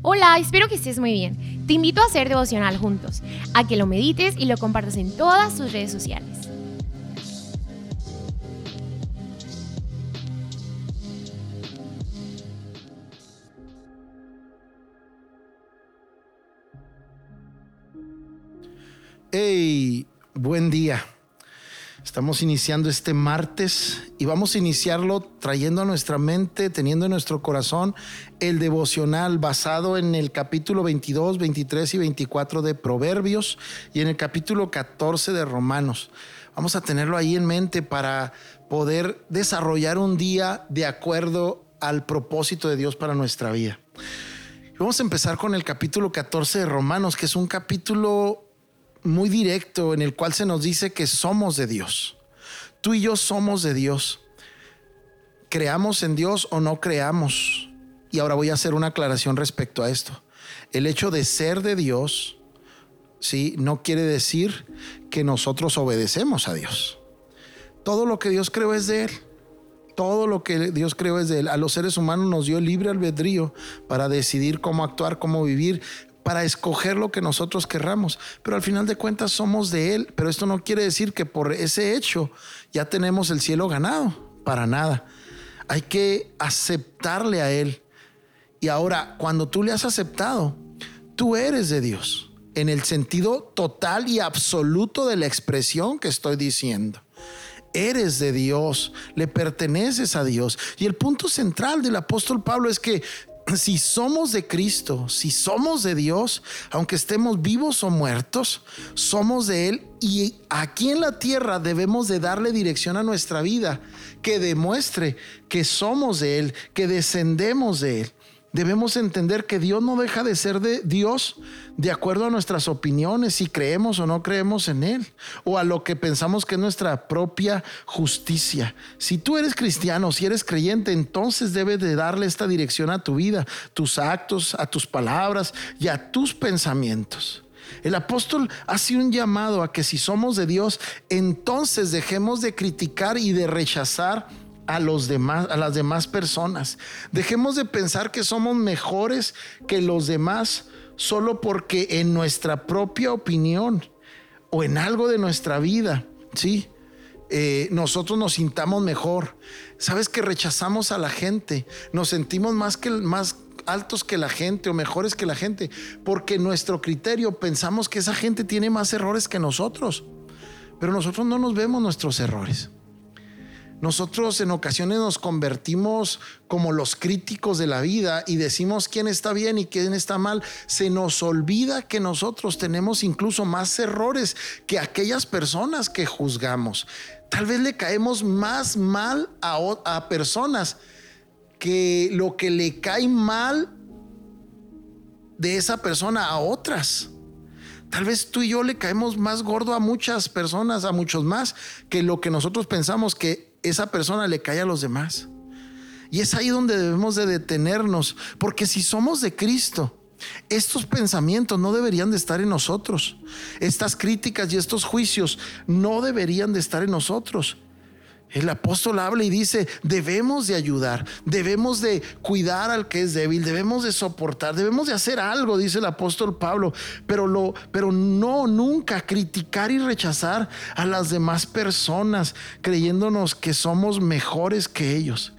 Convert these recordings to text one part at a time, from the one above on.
Hola, espero que estés muy bien. Te invito a hacer devocional juntos, a que lo medites y lo compartas en todas tus redes sociales. Hey, buen día. Estamos iniciando este martes y vamos a iniciarlo trayendo a nuestra mente, teniendo en nuestro corazón el devocional basado en el capítulo 22, 23 y 24 de Proverbios y en el capítulo 14 de Romanos. Vamos a tenerlo ahí en mente para poder desarrollar un día de acuerdo al propósito de Dios para nuestra vida. Vamos a empezar con el capítulo 14 de Romanos, que es un capítulo muy directo en el cual se nos dice que somos de Dios. Tú y yo somos de Dios. Creamos en Dios o no creamos. Y ahora voy a hacer una aclaración respecto a esto. El hecho de ser de Dios, ¿sí? No quiere decir que nosotros obedecemos a Dios. Todo lo que Dios creó es de Él. Todo lo que Dios creó es de Él. A los seres humanos nos dio libre albedrío para decidir cómo actuar, cómo vivir, para escoger lo que nosotros querramos. Pero al final de cuentas somos de Él. Pero esto no quiere decir que por ese hecho ya tenemos el cielo ganado. Para nada. Hay que aceptarle a Él. Y ahora, cuando tú le has aceptado, tú eres de Dios. En el sentido total y absoluto de la expresión que estoy diciendo eres de Dios, le perteneces a Dios. Y el punto central del apóstol Pablo es que si somos de Cristo, si somos de Dios, aunque estemos vivos o muertos, somos de Él y aquí en la tierra debemos de darle dirección a nuestra vida que demuestre que somos de Él, que descendemos de Él debemos entender que Dios no deja de ser de Dios de acuerdo a nuestras opiniones, si creemos o no creemos en Él, o a lo que pensamos que es nuestra propia justicia. Si tú eres cristiano, si eres creyente, entonces debes de darle esta dirección a tu vida, tus actos, a tus palabras y a tus pensamientos. El apóstol hace un llamado a que si somos de Dios, entonces dejemos de criticar y de rechazar a los demás, a las demás personas. Dejemos de pensar que somos mejores que los demás solo porque en nuestra propia opinión o en algo de nuestra vida, sí, eh, nosotros nos sintamos mejor. Sabes que rechazamos a la gente, nos sentimos más que más altos que la gente o mejores que la gente, porque nuestro criterio pensamos que esa gente tiene más errores que nosotros, pero nosotros no nos vemos nuestros errores. Nosotros en ocasiones nos convertimos como los críticos de la vida y decimos quién está bien y quién está mal. Se nos olvida que nosotros tenemos incluso más errores que aquellas personas que juzgamos. Tal vez le caemos más mal a, personas que lo que le cae mal de esa persona a otras. Tal vez tú y yo le caemos más gordo a muchas personas, a muchos más, que lo que nosotros pensamos que esa persona le cae a los demás. Y es ahí donde debemos de detenernos, porque si somos de Cristo, estos pensamientos no deberían de estar en nosotros. Estas críticas y estos juicios no deberían de estar en nosotros. El apóstol habla y dice, debemos de ayudar, debemos de cuidar al que es débil, debemos de soportar, debemos de hacer algo, dice el apóstol Pablo, pero, lo, pero no nunca criticar y rechazar a las demás personas creyéndonos que somos mejores que ellos.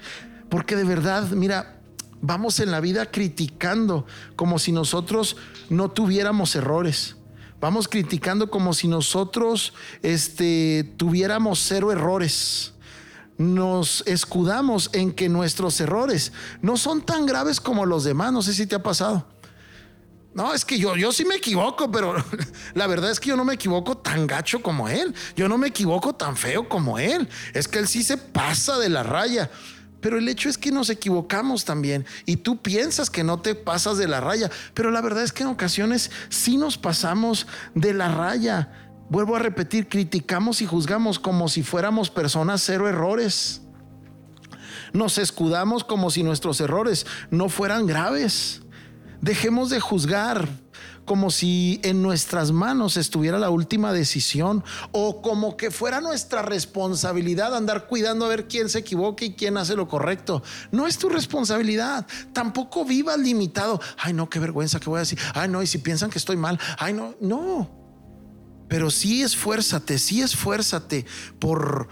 Porque de verdad, mira, vamos en la vida criticando como si nosotros no tuviéramos errores. Vamos criticando como si nosotros este, tuviéramos cero errores nos escudamos en que nuestros errores no son tan graves como los demás. No sé si te ha pasado. No, es que yo, yo sí me equivoco, pero la verdad es que yo no me equivoco tan gacho como él. Yo no me equivoco tan feo como él. Es que él sí se pasa de la raya. Pero el hecho es que nos equivocamos también y tú piensas que no te pasas de la raya, pero la verdad es que en ocasiones sí nos pasamos de la raya. Vuelvo a repetir, criticamos y juzgamos como si fuéramos personas cero errores. Nos escudamos como si nuestros errores no fueran graves. Dejemos de juzgar como si en nuestras manos estuviera la última decisión o como que fuera nuestra responsabilidad andar cuidando a ver quién se equivoca y quién hace lo correcto. No es tu responsabilidad. Tampoco vivas limitado. Ay, no, qué vergüenza que voy a decir. Ay, no, y si piensan que estoy mal. Ay, no, no. Pero sí esfuérzate, sí esfuérzate por,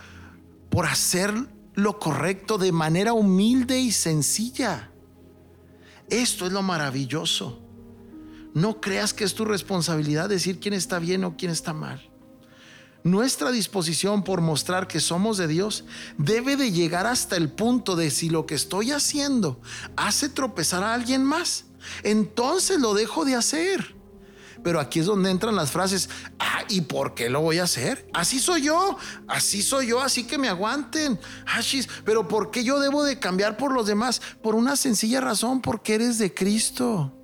por hacer lo correcto de manera humilde y sencilla. Esto es lo maravilloso. No creas que es tu responsabilidad decir quién está bien o quién está mal. Nuestra disposición por mostrar que somos de Dios debe de llegar hasta el punto de si lo que estoy haciendo hace tropezar a alguien más, entonces lo dejo de hacer. Pero aquí es donde entran las frases, ah, ¿y por qué lo voy a hacer? Así soy yo, así soy yo, así que me aguanten. Ah, pero ¿por qué yo debo de cambiar por los demás? Por una sencilla razón, porque eres de Cristo.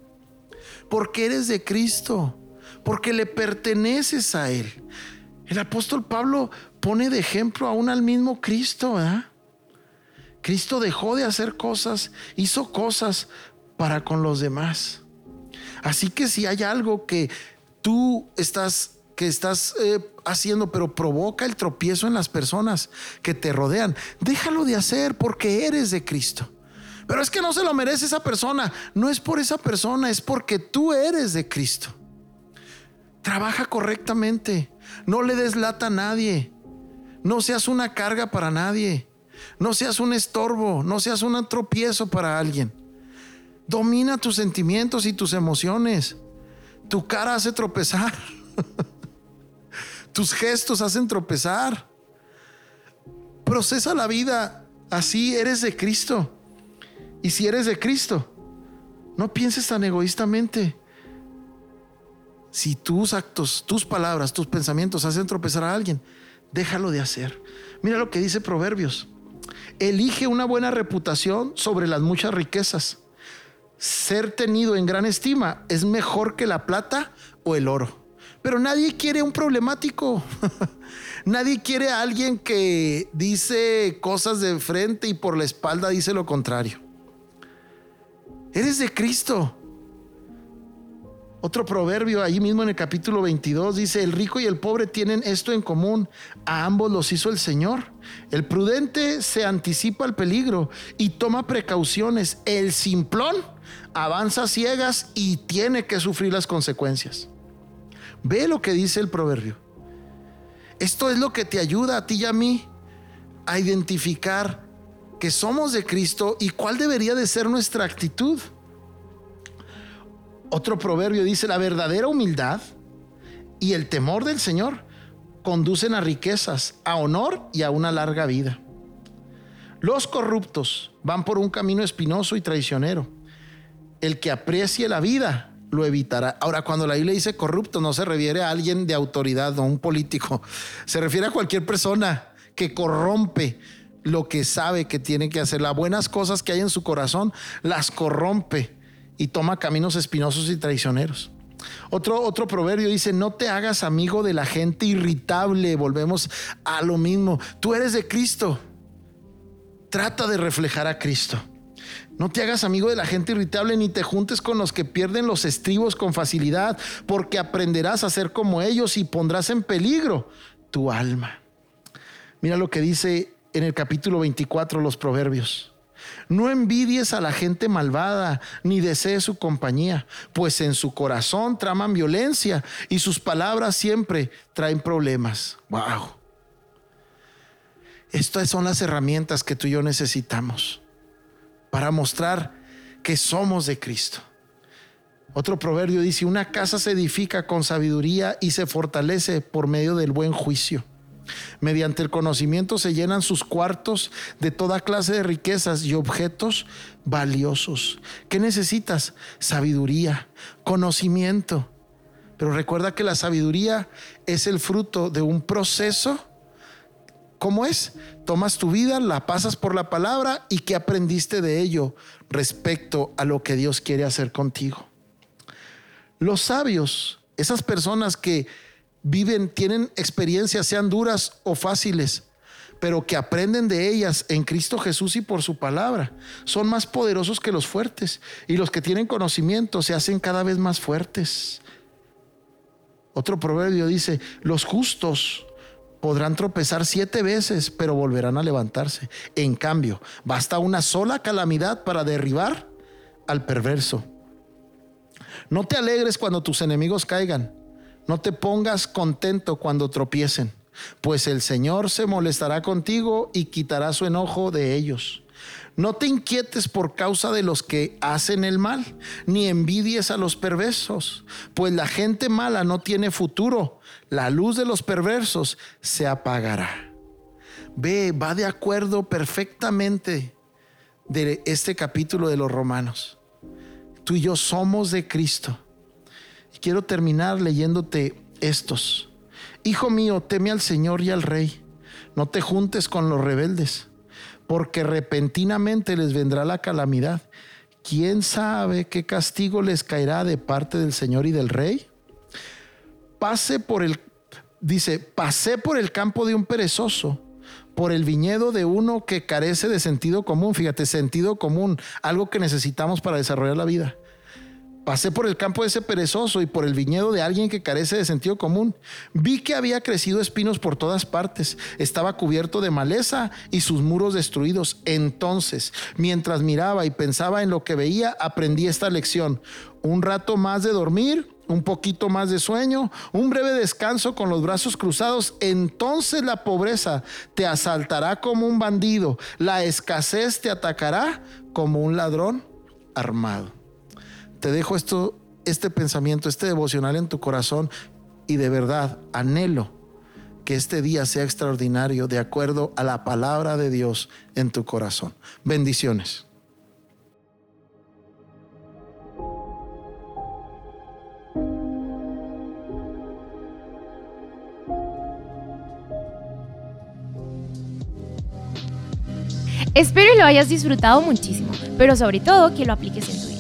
Porque eres de Cristo. Porque le perteneces a Él. El apóstol Pablo pone de ejemplo aún al mismo Cristo. Cristo dejó de hacer cosas, hizo cosas para con los demás. Así que si hay algo que tú estás que estás eh, haciendo, pero provoca el tropiezo en las personas que te rodean, déjalo de hacer porque eres de Cristo. Pero es que no se lo merece esa persona. No es por esa persona, es porque tú eres de Cristo. Trabaja correctamente. No le des lata a nadie. No seas una carga para nadie. No seas un estorbo. No seas un tropiezo para alguien. Domina tus sentimientos y tus emociones. Tu cara hace tropezar. tus gestos hacen tropezar. Procesa la vida así, eres de Cristo. Y si eres de Cristo, no pienses tan egoístamente. Si tus actos, tus palabras, tus pensamientos hacen tropezar a alguien, déjalo de hacer. Mira lo que dice Proverbios. Elige una buena reputación sobre las muchas riquezas ser tenido en gran estima es mejor que la plata o el oro. Pero nadie quiere un problemático. nadie quiere a alguien que dice cosas de frente y por la espalda dice lo contrario. Eres de Cristo. Otro proverbio ahí mismo en el capítulo 22 dice, el rico y el pobre tienen esto en común, a ambos los hizo el Señor. El prudente se anticipa al peligro y toma precauciones. El simplón avanza ciegas y tiene que sufrir las consecuencias. Ve lo que dice el proverbio. Esto es lo que te ayuda a ti y a mí a identificar que somos de Cristo y cuál debería de ser nuestra actitud. Otro proverbio dice, la verdadera humildad y el temor del Señor conducen a riquezas, a honor y a una larga vida. Los corruptos van por un camino espinoso y traicionero. El que aprecie la vida lo evitará. Ahora, cuando la Biblia dice corrupto, no se refiere a alguien de autoridad o un político. Se refiere a cualquier persona que corrompe lo que sabe que tiene que hacer. Las buenas cosas que hay en su corazón las corrompe y toma caminos espinosos y traicioneros. Otro, otro proverbio dice, no te hagas amigo de la gente irritable. Volvemos a lo mismo. Tú eres de Cristo. Trata de reflejar a Cristo. No te hagas amigo de la gente irritable ni te juntes con los que pierden los estribos con facilidad, porque aprenderás a ser como ellos y pondrás en peligro tu alma. Mira lo que dice en el capítulo 24 los proverbios. No envidies a la gente malvada, ni desees su compañía, pues en su corazón traman violencia y sus palabras siempre traen problemas. Wow. Estas son las herramientas que tú y yo necesitamos para mostrar que somos de Cristo. Otro proverbio dice, una casa se edifica con sabiduría y se fortalece por medio del buen juicio. Mediante el conocimiento se llenan sus cuartos de toda clase de riquezas y objetos valiosos. ¿Qué necesitas? Sabiduría, conocimiento. Pero recuerda que la sabiduría es el fruto de un proceso. ¿Cómo es? Tomas tu vida, la pasas por la palabra y qué aprendiste de ello respecto a lo que Dios quiere hacer contigo. Los sabios, esas personas que viven, tienen experiencias, sean duras o fáciles, pero que aprenden de ellas en Cristo Jesús y por su palabra. Son más poderosos que los fuertes y los que tienen conocimiento se hacen cada vez más fuertes. Otro proverbio dice, los justos podrán tropezar siete veces, pero volverán a levantarse. En cambio, basta una sola calamidad para derribar al perverso. No te alegres cuando tus enemigos caigan. No te pongas contento cuando tropiecen, pues el Señor se molestará contigo y quitará su enojo de ellos. No te inquietes por causa de los que hacen el mal, ni envidies a los perversos, pues la gente mala no tiene futuro. La luz de los perversos se apagará. Ve, va de acuerdo perfectamente de este capítulo de los Romanos. Tú y yo somos de Cristo. Quiero terminar leyéndote estos. Hijo mío, teme al Señor y al Rey. No te juntes con los rebeldes porque repentinamente les vendrá la calamidad. ¿Quién sabe qué castigo les caerá de parte del Señor y del Rey? Pase por el, dice, pasé por el campo de un perezoso, por el viñedo de uno que carece de sentido común. Fíjate, sentido común, algo que necesitamos para desarrollar la vida. Pasé por el campo de ese perezoso y por el viñedo de alguien que carece de sentido común. Vi que había crecido espinos por todas partes. Estaba cubierto de maleza y sus muros destruidos. Entonces, mientras miraba y pensaba en lo que veía, aprendí esta lección. Un rato más de dormir, un poquito más de sueño, un breve descanso con los brazos cruzados, entonces la pobreza te asaltará como un bandido, la escasez te atacará como un ladrón armado te dejo esto, este pensamiento, este devocional en tu corazón y de verdad anhelo que este día sea extraordinario de acuerdo a la palabra de Dios en tu corazón. Bendiciones. Espero lo hayas disfrutado muchísimo, pero sobre todo que lo apliques en tu vida.